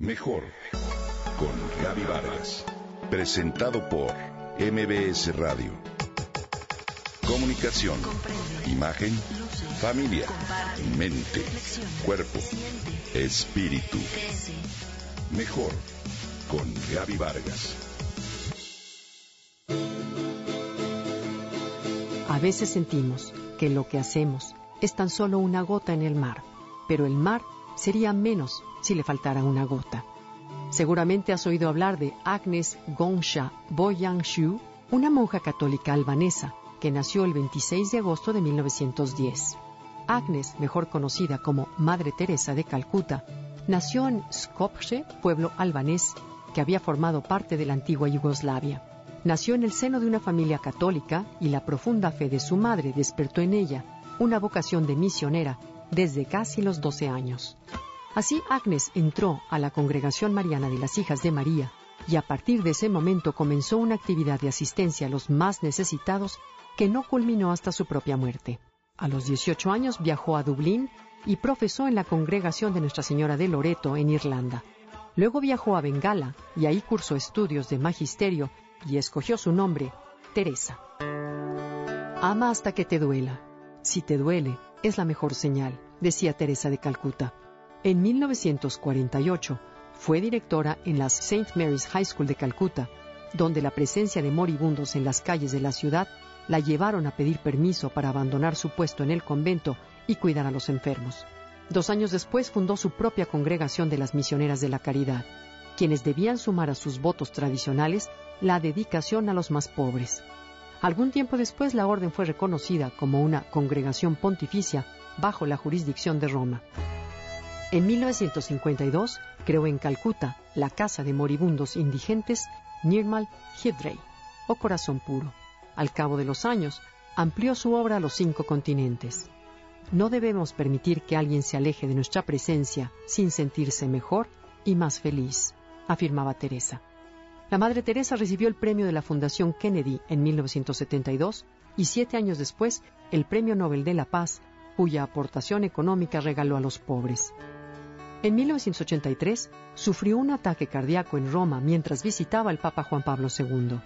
Mejor con Gaby Vargas. Presentado por MBS Radio. Comunicación, imagen, familia, mente, cuerpo, espíritu. Mejor con Gaby Vargas. A veces sentimos que lo que hacemos es tan solo una gota en el mar, pero el mar sería menos si le faltara una gota. Seguramente has oído hablar de Agnes Gongsha Boyangshu, una monja católica albanesa que nació el 26 de agosto de 1910. Agnes, mejor conocida como Madre Teresa de Calcuta, nació en Skopje, pueblo albanés que había formado parte de la antigua Yugoslavia. Nació en el seno de una familia católica y la profunda fe de su madre despertó en ella una vocación de misionera desde casi los 12 años. Así Agnes entró a la Congregación Mariana de las Hijas de María y a partir de ese momento comenzó una actividad de asistencia a los más necesitados que no culminó hasta su propia muerte. A los 18 años viajó a Dublín y profesó en la congregación de Nuestra Señora de Loreto en Irlanda. Luego viajó a Bengala y ahí cursó estudios de magisterio y escogió su nombre, Teresa. Ama hasta que te duela. Si te duele, es la mejor señal, decía Teresa de Calcuta. En 1948 fue directora en la St. Mary's High School de Calcuta, donde la presencia de moribundos en las calles de la ciudad la llevaron a pedir permiso para abandonar su puesto en el convento y cuidar a los enfermos. Dos años después fundó su propia congregación de las misioneras de la caridad, quienes debían sumar a sus votos tradicionales la dedicación a los más pobres. Algún tiempo después la orden fue reconocida como una congregación pontificia bajo la jurisdicción de Roma. En 1952 creó en Calcuta la Casa de Moribundos Indigentes Nirmal Hidrey, o Corazón Puro. Al cabo de los años, amplió su obra a los cinco continentes. No debemos permitir que alguien se aleje de nuestra presencia sin sentirse mejor y más feliz, afirmaba Teresa. La Madre Teresa recibió el premio de la Fundación Kennedy en 1972 y siete años después el Premio Nobel de la Paz, cuya aportación económica regaló a los pobres. En 1983 sufrió un ataque cardíaco en Roma mientras visitaba al Papa Juan Pablo II.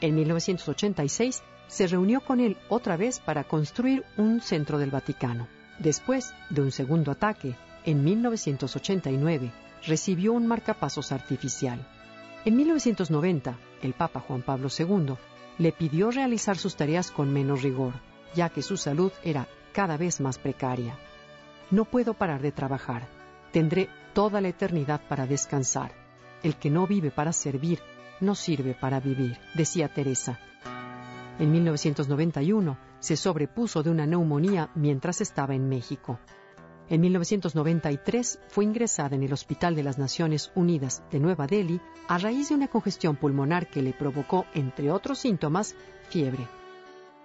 En 1986 se reunió con él otra vez para construir un centro del Vaticano. Después de un segundo ataque, en 1989, recibió un marcapasos artificial. En 1990, el Papa Juan Pablo II le pidió realizar sus tareas con menos rigor, ya que su salud era cada vez más precaria. No puedo parar de trabajar Tendré toda la eternidad para descansar. El que no vive para servir, no sirve para vivir, decía Teresa. En 1991 se sobrepuso de una neumonía mientras estaba en México. En 1993 fue ingresada en el Hospital de las Naciones Unidas de Nueva Delhi a raíz de una congestión pulmonar que le provocó, entre otros síntomas, fiebre.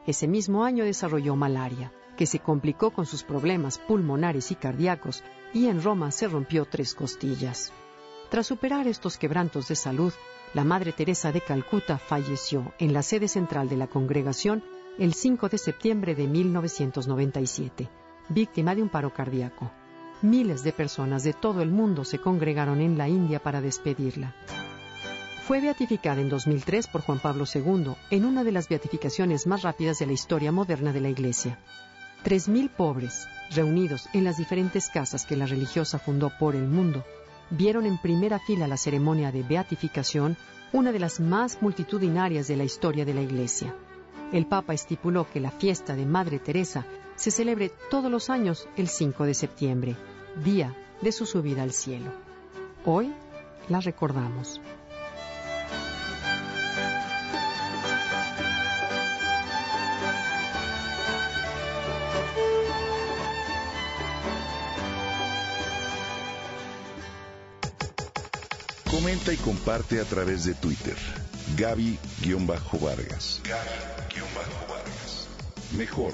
Ese mismo año desarrolló malaria que se complicó con sus problemas pulmonares y cardíacos y en Roma se rompió tres costillas. Tras superar estos quebrantos de salud, la Madre Teresa de Calcuta falleció en la sede central de la congregación el 5 de septiembre de 1997, víctima de un paro cardíaco. Miles de personas de todo el mundo se congregaron en la India para despedirla. Fue beatificada en 2003 por Juan Pablo II en una de las beatificaciones más rápidas de la historia moderna de la Iglesia. Tres mil pobres, reunidos en las diferentes casas que la religiosa fundó por el mundo, vieron en primera fila la ceremonia de beatificación, una de las más multitudinarias de la historia de la Iglesia. El Papa estipuló que la fiesta de Madre Teresa se celebre todos los años el 5 de septiembre, día de su subida al cielo. Hoy la recordamos. Comenta y comparte a través de Twitter. Gaby-Vargas. Gaby-Vargas. Mejor